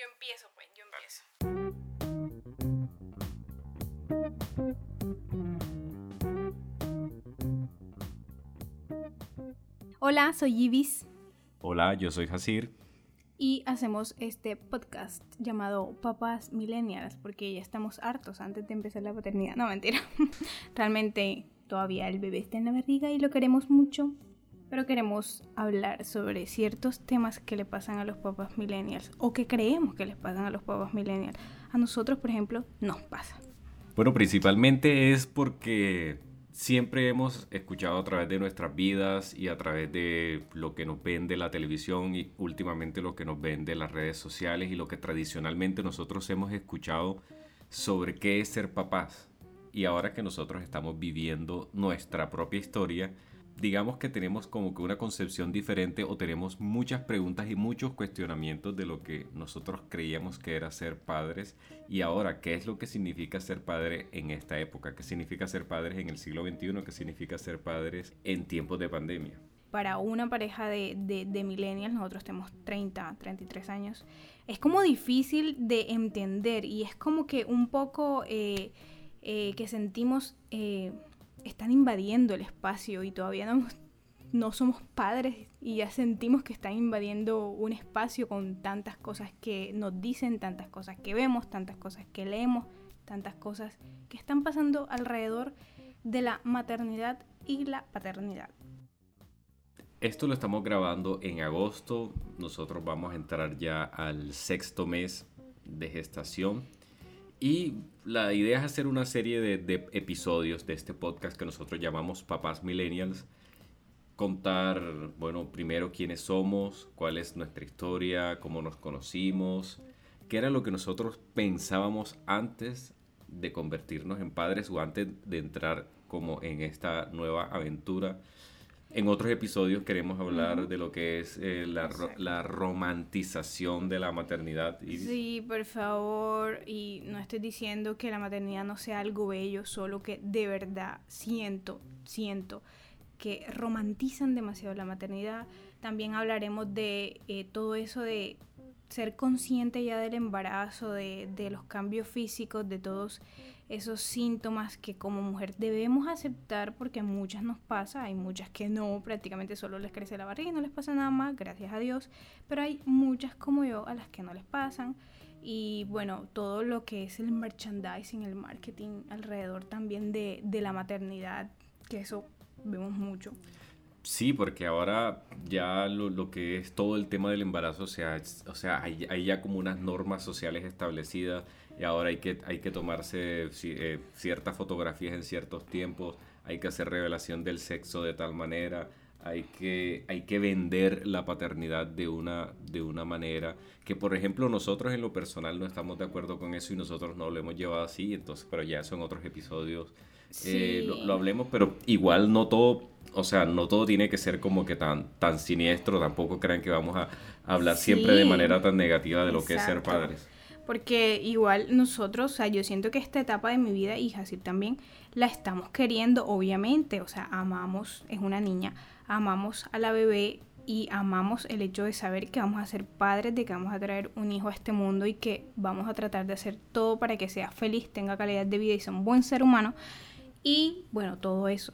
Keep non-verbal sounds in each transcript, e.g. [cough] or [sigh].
Yo empiezo, pues, yo empiezo. Hola, soy Ibis. Hola, yo soy Hasir. Y hacemos este podcast llamado Papás Millennials, porque ya estamos hartos antes de empezar la paternidad. No, mentira. [laughs] Realmente todavía el bebé está en la barriga y lo queremos mucho, pero queremos hablar sobre ciertos temas que le pasan a los papás millennials o que creemos que les pasan a los papás millennials. A nosotros, por ejemplo, nos pasa. Bueno, principalmente es porque siempre hemos escuchado a través de nuestras vidas y a través de lo que nos vende la televisión y últimamente lo que nos vende las redes sociales y lo que tradicionalmente nosotros hemos escuchado sobre qué es ser papás. Y ahora que nosotros estamos viviendo nuestra propia historia, digamos que tenemos como que una concepción diferente o tenemos muchas preguntas y muchos cuestionamientos de lo que nosotros creíamos que era ser padres y ahora qué es lo que significa ser padre en esta época, qué significa ser padres en el siglo XXI, qué significa ser padres en tiempos de pandemia. Para una pareja de, de, millennials, nosotros tenemos 30, 33 años, es como difícil de entender y es como que un poco eh, eh, que sentimos... Eh, están invadiendo el espacio y todavía no, no somos padres y ya sentimos que están invadiendo un espacio con tantas cosas que nos dicen, tantas cosas que vemos, tantas cosas que leemos, tantas cosas que están pasando alrededor de la maternidad y la paternidad. Esto lo estamos grabando en agosto, nosotros vamos a entrar ya al sexto mes de gestación y la idea es hacer una serie de, episodios de este podcast que nosotros llamamos Papás Millennials. Contar, bueno, primero quiénes somos, cuál es nuestra historia, cómo nos conocimos, qué era lo que nosotros pensábamos antes de convertirnos en padres o antes de entrar como en esta nueva aventura en otros episodios queremos hablar de lo que es eh, la, romantización de la maternidad. Sí, por favor, y no estoy diciendo que la maternidad no sea algo bello, solo que de verdad siento, siento que romantizan demasiado la maternidad. También hablaremos de eh, todo eso de ser consciente ya del embarazo, de, de los cambios físicos, de todos esos síntomas que como mujer debemos aceptar porque muchas nos pasa, hay muchas que no, prácticamente solo les crece la barriga y no les pasa nada más, gracias a Dios, pero hay muchas como yo a las que no les pasan y bueno, todo lo que es el merchandising, el marketing alrededor también de, la maternidad, que eso vemos mucho. Sí, porque ahora ya lo, que es todo el tema del embarazo, o sea, o sea hay, hay ya como unas normas sociales establecidas y ahora hay que, hay que tomarse eh, ciertas fotografías en ciertos tiempos, hay que hacer revelación del sexo de tal manera, hay que, hay que vender la paternidad de una, de una manera que, por ejemplo, nosotros en lo personal no estamos de acuerdo con eso y nosotros no lo hemos llevado así, entonces, pero ya eso en otros episodios eh, lo, hablemos, pero igual no todo, o sea, no todo tiene que ser como que tan, tan siniestro, tampoco crean que vamos a hablar siempre de manera tan negativa de lo que es ser padres. Porque igual nosotros, o sea, yo siento que esta etapa de mi vida, y así también, la estamos queriendo, obviamente. O sea, amamos, es una niña, amamos a la bebé y amamos el hecho de saber que vamos a ser padres, de que vamos a traer un hijo a este mundo y que vamos a tratar de hacer todo para que sea feliz, tenga calidad de vida y sea un buen ser humano. Y bueno, todo eso.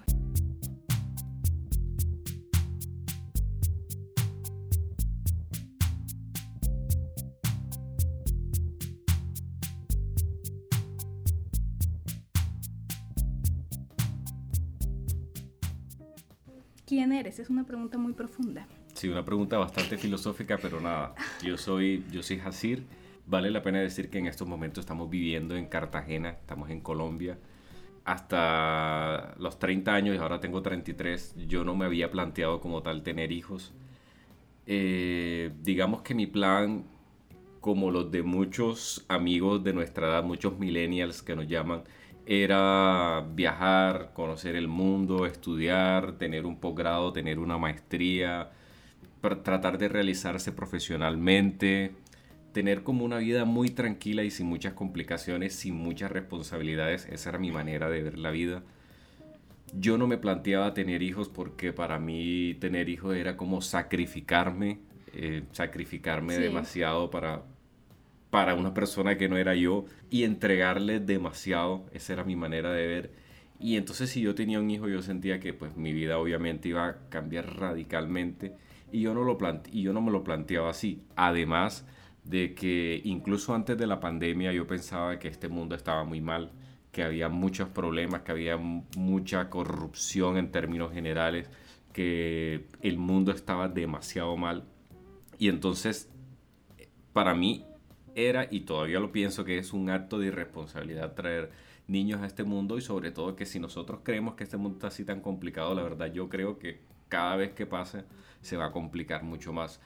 ¿Quién eres? Es una pregunta muy profunda. Sí, una pregunta bastante filosófica, pero nada. Yo soy, yo soy Hasir. Vale la pena decir que en estos momentos estamos viviendo en Cartagena, estamos en Colombia. Hasta los 30 años y ahora tengo 33, yo no me había planteado como tal tener hijos. Eh, digamos que mi plan, como los de muchos amigos de nuestra edad, muchos millennials que nos llaman, era viajar, conocer el mundo, estudiar, tener un posgrado, tener una maestría, tratar de realizarse profesionalmente, tener como una vida muy tranquila y sin muchas complicaciones, sin muchas responsabilidades. Esa era mi manera de ver la vida. Yo no me planteaba tener hijos porque para mí tener hijos era como sacrificarme, eh, sacrificarme demasiado para, para una persona que no era yo y entregarle demasiado, esa era mi manera de ver. Y entonces si yo tenía un hijo yo sentía que pues mi vida obviamente iba a cambiar radicalmente y yo no, lo y yo no me lo planteaba así. Además de que incluso antes de la pandemia yo pensaba que este mundo estaba muy mal, que había muchos problemas, que había mucha corrupción en términos generales, que el mundo estaba demasiado mal. Y entonces, para mí era, y todavía lo pienso, que es un acto de irresponsabilidad traer niños a este mundo y sobre todo que si nosotros creemos que este mundo está así tan complicado, la verdad yo creo que cada vez que pase se va a complicar mucho más.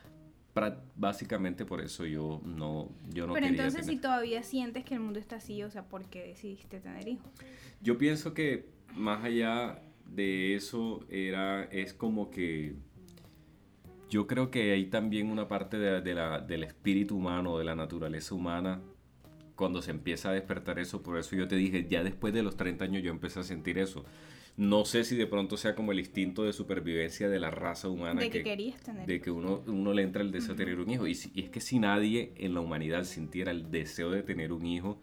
Básicamente por eso yo no, yo no Pero entonces si todavía sientes que el mundo está así, o sea, ¿por qué decidiste tener hijos? Yo pienso que más allá de eso era, es como que yo creo que hay también una parte de, la, del espíritu humano, de la naturaleza humana, cuando se empieza a despertar eso, por eso yo te dije, ya después de los 30 años yo empecé a sentir eso. No sé si de pronto sea como el instinto de supervivencia de la raza humana. De que, querías tener. De que uno, uno le entra el deseo de tener un hijo. Y, y, es que si nadie en la humanidad sintiera el deseo de tener un hijo,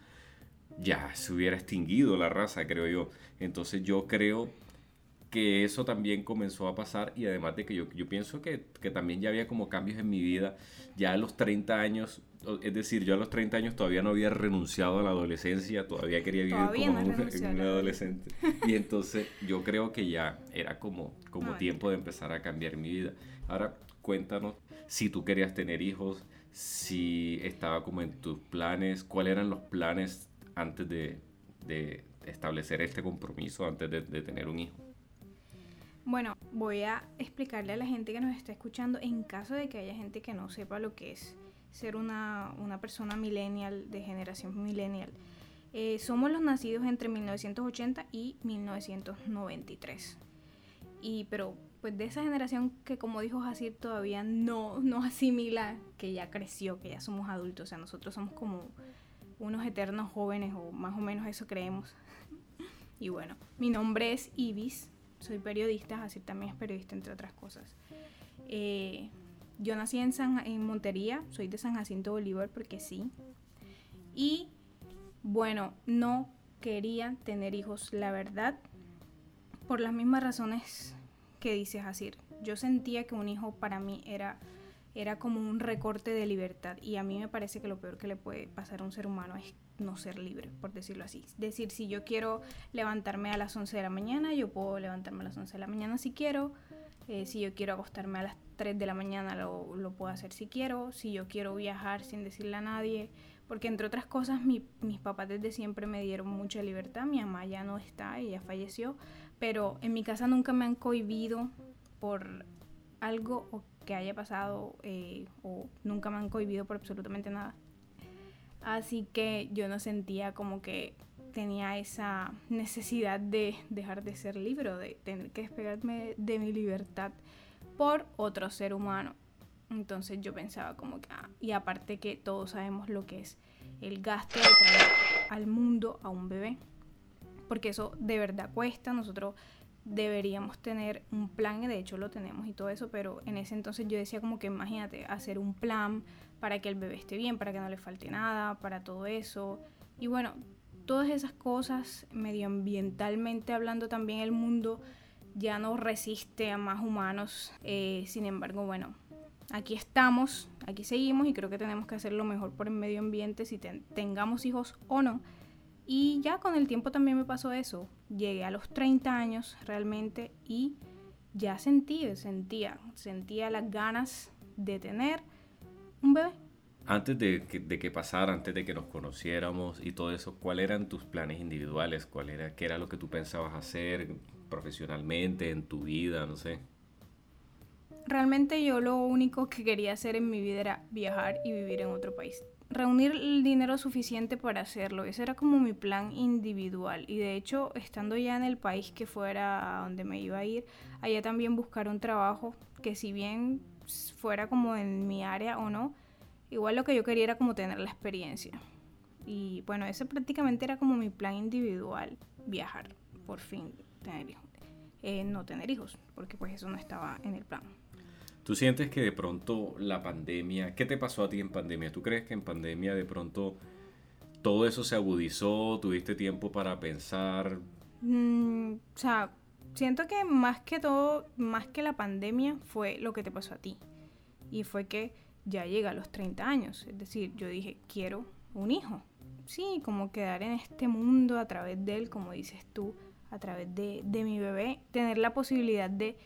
ya se hubiera extinguido la raza, creo yo. Entonces yo creo que eso también comenzó a pasar y además de que yo, yo pienso que, que, también ya había como cambios en mi vida, ya a los 30 años, es decir, yo a los 30 años todavía no había renunciado a la adolescencia, todavía quería vivir como un, [laughs] adolescente. Y entonces yo creo que ya era como, como tiempo de empezar a cambiar mi vida. Ahora cuéntanos si tú querías tener hijos, si estaba como en tus planes, cuáles eran los planes antes de, de establecer este compromiso, antes de, de tener un hijo. Bueno, voy a explicarle a la gente que nos está escuchando, en caso de que haya gente que no sepa lo que es ser una, persona millennial, de generación millennial. Eh, somos los nacidos entre 1980 y 1993. Y pero pues de esa generación que como dijo Jacir todavía no, no asimila que ya creció, que ya somos adultos. O sea, nosotros somos como unos eternos jóvenes o más o menos eso creemos. [laughs] y bueno, mi nombre es Ibis, soy periodista, así también es periodista entre otras cosas. Eh, yo nací en, San, en Montería, soy de San Jacinto Bolívar porque sí. Y bueno, no quería tener hijos, la verdad, por las mismas razones que dice Jacir. Yo sentía que un hijo para mí era, era como un recorte de libertad y a mí me parece que lo peor que le puede pasar a un ser humano es no ser libre, por decirlo así. Es decir, si yo quiero levantarme a las 11 de la mañana, yo puedo levantarme a las 11 de la mañana si quiero. Eh, si yo quiero acostarme a las 3 de la mañana, lo, lo, puedo hacer si quiero. Si yo quiero viajar sin decirle a nadie. Porque entre otras cosas, mis papás desde siempre me dieron mucha libertad. Mi mamá ya no está, ella falleció. Pero en mi casa nunca me han cohibido por algo que haya pasado eh, o nunca me han cohibido por absolutamente nada. Así que yo no sentía como que tenía esa necesidad de dejar de ser libre, de tener que despegarme de mi libertad por otro ser humano. Entonces yo pensaba como que, ah, y aparte que todos sabemos lo que es el gasto de traer al mundo a un bebé, porque eso de verdad cuesta, nosotros deberíamos tener un plan, de hecho lo tenemos y todo eso, pero en ese entonces yo decía como que imagínate, hacer un plan para que el bebé esté bien, para que no le falte nada, para todo eso. Y bueno, todas esas cosas, medioambientalmente hablando también el mundo ya no resiste a más humanos. Eh, sin embargo, bueno, aquí estamos, aquí seguimos y creo que tenemos que hacer lo mejor por el medio ambiente si tengamos hijos o no. Y ya con el tiempo también me pasó eso. Llegué a los 30 años realmente y ya sentí, sentía, sentía las ganas de tener un bebé. Antes de que, de que pasara, antes de que nos conociéramos y todo eso, ¿cuáles eran tus planes individuales? ¿Cuál era, ¿Qué era lo que tú pensabas hacer profesionalmente, en tu vida? No sé. Realmente yo lo único que quería hacer en mi vida era viajar y vivir en otro país. Reunir el dinero suficiente para hacerlo. Ese era como mi plan individual. Y de hecho, estando ya en el país que fuera a donde me iba a ir, allá también buscar un trabajo que si bien fuera como en mi área o no, igual lo que yo quería era como tener la experiencia. Y bueno, ese prácticamente era como mi plan individual, viajar, por fin tener hijos. Eh, no tener hijos, porque pues eso no estaba en el plan. ¿Tú sientes que de pronto la pandemia, qué te pasó a ti en pandemia? ¿Tú crees que en pandemia de pronto todo eso se agudizó? ¿Tuviste tiempo para pensar? Mm, o sea, siento que más que todo, más que la pandemia, fue lo que te pasó a ti. Y fue que ya llega a los 30 años. Es decir, yo dije, quiero un hijo. Sí, como quedar en este mundo a través de él, como dices tú, a través de, de mi bebé, tener la posibilidad de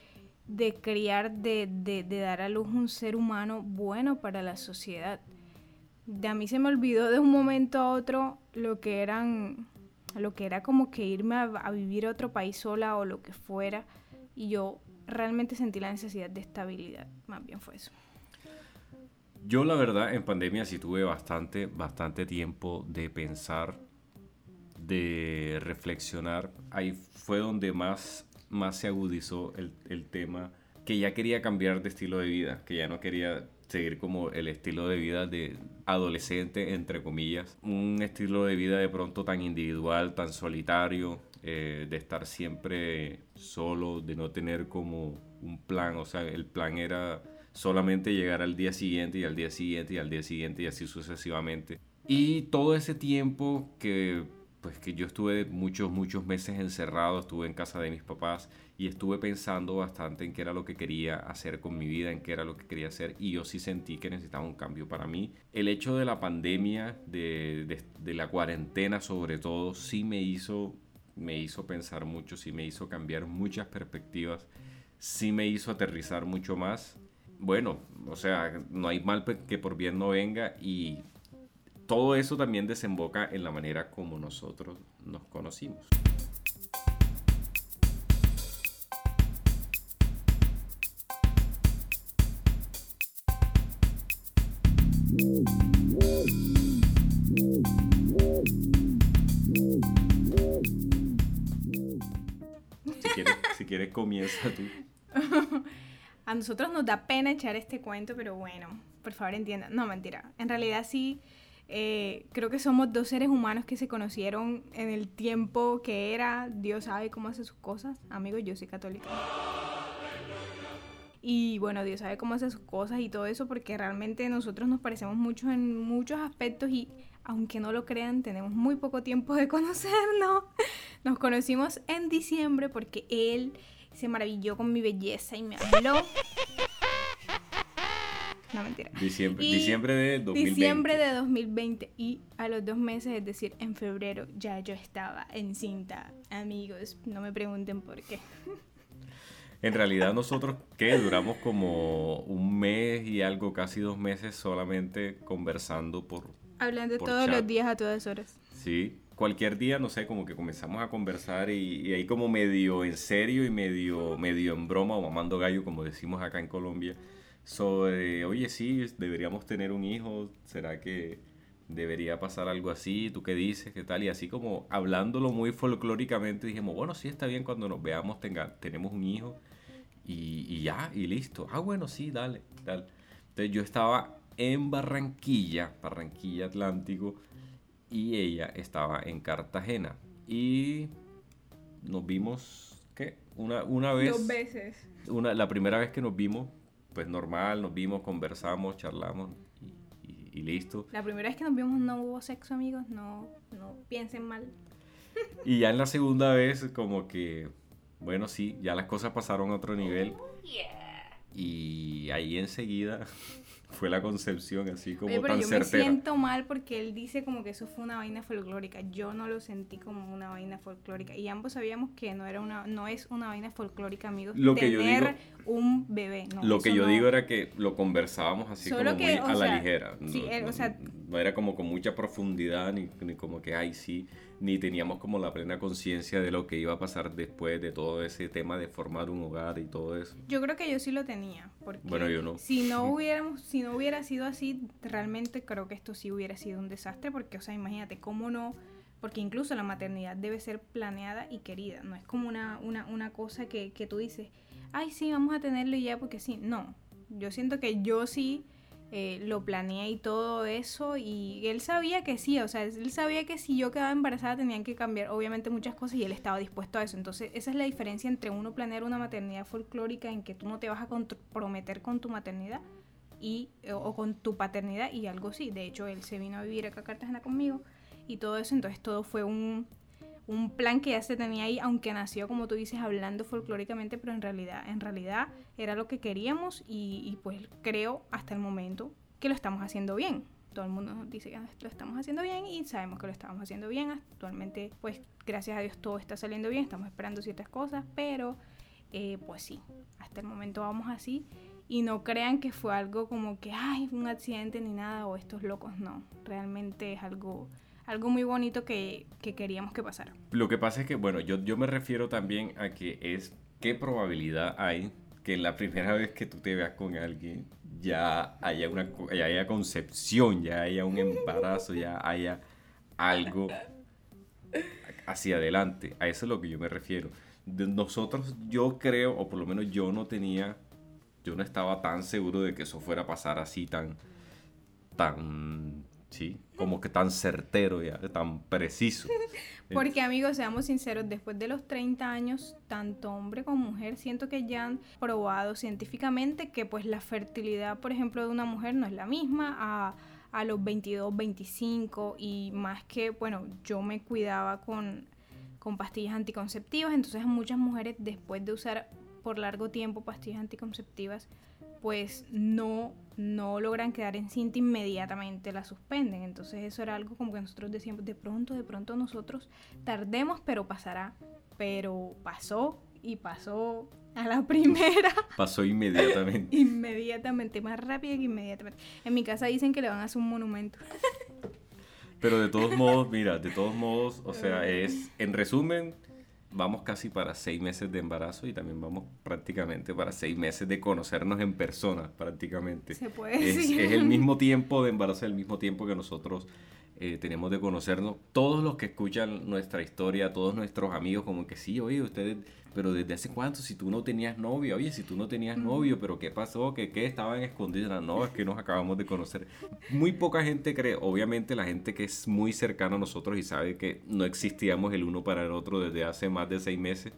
de criar, de, de, de, dar a luz un ser humano bueno para la sociedad. De a mí se me olvidó de un momento a otro lo que eran, lo que era como que irme a, vivir a otro país sola o lo que fuera. Y yo realmente sentí la necesidad de estabilidad. Más bien fue eso. Yo la verdad en pandemia sí tuve bastante, bastante tiempo de pensar, de reflexionar. Ahí fue donde más más se agudizó el, el, tema que ya quería cambiar de estilo de vida, que ya no quería seguir como el estilo de vida de adolescente, entre comillas, un estilo de vida de pronto tan individual, tan solitario, eh, de estar siempre solo, de no tener como un plan, o sea, el plan era solamente llegar al día siguiente y al día siguiente y al día siguiente y así sucesivamente. Y todo ese tiempo que pues que yo estuve muchos, muchos meses encerrado, estuve en casa de mis papás y estuve pensando bastante en qué era lo que quería hacer con mi vida, en qué era lo que quería hacer y yo sí sentí que necesitaba un cambio para mí. El hecho de la pandemia, de, de, la cuarentena sobre todo, sí me hizo, me hizo pensar mucho, sí me hizo cambiar muchas perspectivas, sí me hizo aterrizar mucho más. Bueno, o sea, no hay mal que por bien no venga y todo eso también desemboca en la manera como nosotros nos conocimos. Si quieres, comienza tú. [laughs] A nosotros nos da pena echar este cuento, pero bueno, por favor entiendan. No, mentira. En realidad sí eh, creo que somos dos seres humanos que se conocieron en el tiempo que era, Dios sabe cómo hace sus cosas. Amigos, yo soy católica. Y bueno, Dios sabe cómo hace sus cosas y todo eso porque realmente nosotros nos parecemos mucho en muchos aspectos y aunque no lo crean, tenemos muy poco tiempo de [laughs] conocernos. Nos conocimos en diciembre porque él se maravilló con mi belleza y me habló no, mentira. Diciembre, diciembre de 2020. Diciembre de 2020. Y a los dos meses, es decir, en febrero, ya yo estaba en cinta. Amigos, no me pregunten por qué. En realidad nosotros, ¿qué? Duramos como un mes y algo, casi dos meses solamente conversando por... Hablando todos los días a todas horas. Sí, cualquier día, no sé, como que comenzamos a conversar y, y, ahí como medio en serio y medio, medio en broma o mamando gallo, como decimos acá en Colombia, sobre, oye, sí, deberíamos tener un hijo, ¿será que debería pasar algo así? ¿Tú qué dices? ¿Qué tal? Y así como hablándolo muy folclóricamente, dijimos, bueno, sí, está bien cuando nos veamos, tenga, tenemos un hijo y, y ya, y listo. Ah, bueno, sí, dale, dale. Entonces yo estaba en Barranquilla, Barranquilla Atlántico, y ella estaba en Cartagena. Y nos vimos, ¿qué? Una, una vez. Dos veces. Una, la primera vez que nos vimos pues normal, nos vimos, conversamos, charlamos y, y, listo. La primera vez que nos vimos no hubo sexo, amigos, no, no piensen mal. [laughs] Y ya en la segunda vez como que, bueno, sí, ya las cosas pasaron a otro nivel. Oh, y ahí enseguida fue la concepción así como Oye, pero tan yo certera. me siento mal porque él dice como que eso fue una vaina folclórica. Yo no lo sentí como una vaina folclórica y ambos sabíamos que no era una no es una vaina folclórica, amigos. Lo que tener yo digo, un bebé, no, Lo que yo no. digo era que lo conversábamos así Solo como que, muy a la sea, ligera. sí, no, él, o sea- no era como con mucha profundidad ni, ni como que, ay, sí, ni teníamos como la plena conciencia de lo que iba a pasar después de todo ese tema de formar un hogar y todo eso. Yo creo que yo sí lo tenía, porque Bueno, yo no. si no [laughs] hubiéramos, si no hubiera sido así, realmente creo que esto sí hubiera sido un desastre, porque, o sea, imagínate cómo no, porque incluso la maternidad debe ser planeada y querida, no es como una, una, una cosa que, que tú dices, ay, sí, vamos a tenerlo y ya, porque sí, no, yo siento que yo sí eh, lo planeé y todo eso y él sabía que sí, o sea, él sabía que si yo quedaba embarazada tenían que cambiar obviamente muchas cosas y él estaba dispuesto a eso. Entonces esa es la diferencia entre uno planear una maternidad folclórica en que tú no te vas a comprometer con tu maternidad y, o, con tu paternidad y algo así. De hecho, él se vino a vivir acá a Cartagena conmigo y todo eso, entonces todo fue un, un plan que ya se tenía ahí, aunque nació, como tú dices, hablando folclóricamente, pero en realidad, en realidad era lo que queríamos y, pues creo hasta el momento que lo estamos haciendo bien. Todo el mundo nos dice que lo estamos haciendo bien y sabemos que lo estamos haciendo bien. Actualmente, pues gracias a Dios todo está saliendo bien, estamos esperando ciertas cosas, pero eh, pues sí, hasta el momento vamos así y no crean que fue algo como que, ay, un accidente ni nada o estos locos, no, realmente es algo algo muy bonito que, queríamos que pasara. Lo que pasa es que, bueno, yo, yo me refiero también a que es qué probabilidad hay que la primera vez que tú te veas con alguien ya haya una ya haya concepción, ya haya un embarazo, ya haya algo hacia adelante. A eso es lo que yo me refiero. De nosotros, yo creo, o por lo menos yo no tenía, yo no estaba tan seguro de que eso fuera a pasar así tan, tan Sí, como que tan certero ya, tan preciso. [laughs] Porque amigos, seamos sinceros, después de los 30 años, tanto hombre como mujer, siento que ya han probado científicamente que pues la fertilidad, por ejemplo, de una mujer no es la misma a, a los 22, 25 y más que, bueno, yo me cuidaba con, con pastillas anticonceptivas, entonces muchas mujeres después de usar por largo tiempo pastillas anticonceptivas, pues no, no logran quedar en cinta inmediatamente, la suspenden. Entonces eso era algo como que nosotros decíamos, de pronto, de pronto nosotros tardemos, pero pasará. Pero pasó y pasó a la [laughs] primera. Pasó inmediatamente. [laughs] inmediatamente, más rápido que inmediatamente. En mi casa dicen que le van a hacer un monumento. Pero de todos [laughs] modos, mira, de todos modos, o sea, es, en resumen, vamos casi para seis meses de embarazo y también vamos prácticamente para seis meses de conocernos en persona, prácticamente. Se puede es, decir. es el [laughs] mismo tiempo de embarazo, el mismo tiempo que nosotros eh, tenemos de conocernos. Todos los que escuchan nuestra historia, todos nuestros amigos, como que sí, oye, ustedes, pero desde hace cuánto, si tú no tenías novio, oye, si tú no tenías novio, pero ¿qué pasó? ¿Qué, qué estaban escondidas? No, es que nos acabamos de conocer. Muy poca gente cree, obviamente la gente que es muy cercana a nosotros y sabe que no existíamos el uno para el otro desde hace más de seis meses.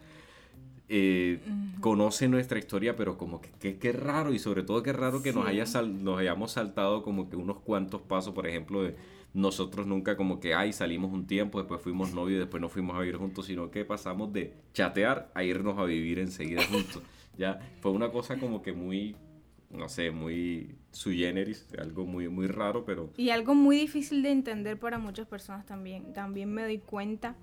Eh, conoce nuestra historia, pero como que qué raro y sobre todo qué raro que nos, haya nos hayamos saltado como que unos cuantos pasos, por ejemplo, de nosotros nunca como que, ay, salimos un tiempo, después fuimos novios, después nos fuimos a vivir juntos, sino que pasamos de chatear a irnos a vivir enseguida juntos. [laughs] ya, fue una cosa como que muy, no sé, muy sui generis, algo muy, muy raro, pero... Y algo muy difícil de entender para muchas personas también, también me doy cuenta,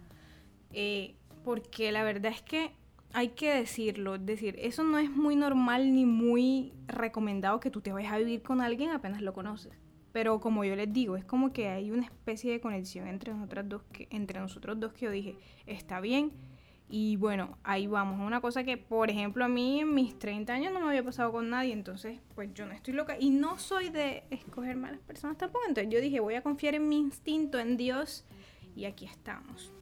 eh, porque la verdad es que hay que decirlo, es decir, eso no es muy normal ni muy recomendado que tú te vayas a vivir con alguien apenas lo conoces. Pero como yo les digo, es como que hay una especie de conexión entre nosotras dos que, entre nosotros dos que yo dije, está bien. Y bueno, ahí vamos. Una cosa que, por ejemplo, a mí en mis 30 años no me había pasado con nadie, entonces, pues yo no estoy loca. Y no soy de escoger malas personas tampoco. Entonces yo dije, voy a confiar en mi instinto, en Dios. Y aquí estamos.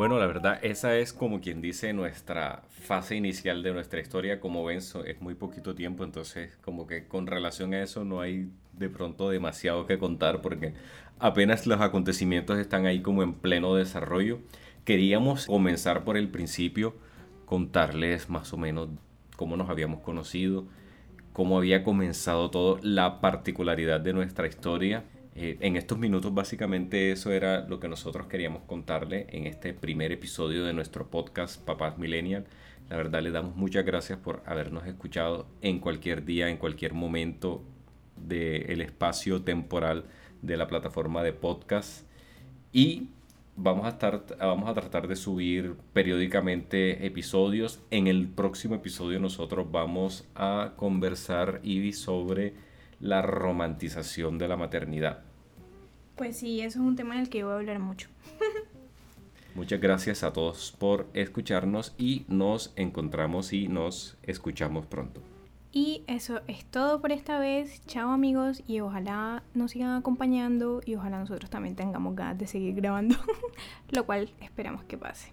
Bueno, la verdad, esa es como quien dice nuestra fase inicial de nuestra historia. Como ven, es muy poquito tiempo, entonces como que con relación a eso no hay de pronto demasiado que contar porque apenas los acontecimientos están ahí como en pleno desarrollo. Queríamos comenzar por el principio, contarles más o menos cómo nos habíamos conocido, cómo había comenzado todo, la particularidad de nuestra historia eh, en estos minutos básicamente eso era lo que nosotros queríamos contarle en este primer episodio de nuestro podcast Papás Millennial. La verdad le damos muchas gracias por habernos escuchado en cualquier día, en cualquier momento del espacio temporal de la plataforma de podcast. Y vamos a, estar, vamos a tratar de subir periódicamente episodios. En el próximo episodio nosotros vamos a conversar, Ivy, sobre la romantización de la maternidad. Pues sí, eso es un tema en el que yo voy a hablar mucho. Muchas gracias a todos por escucharnos y nos encontramos y nos escuchamos pronto. Y eso es todo por esta vez. Chao amigos y ojalá nos sigan acompañando y ojalá nosotros también tengamos ganas de seguir grabando, [laughs] lo cual esperamos que pase.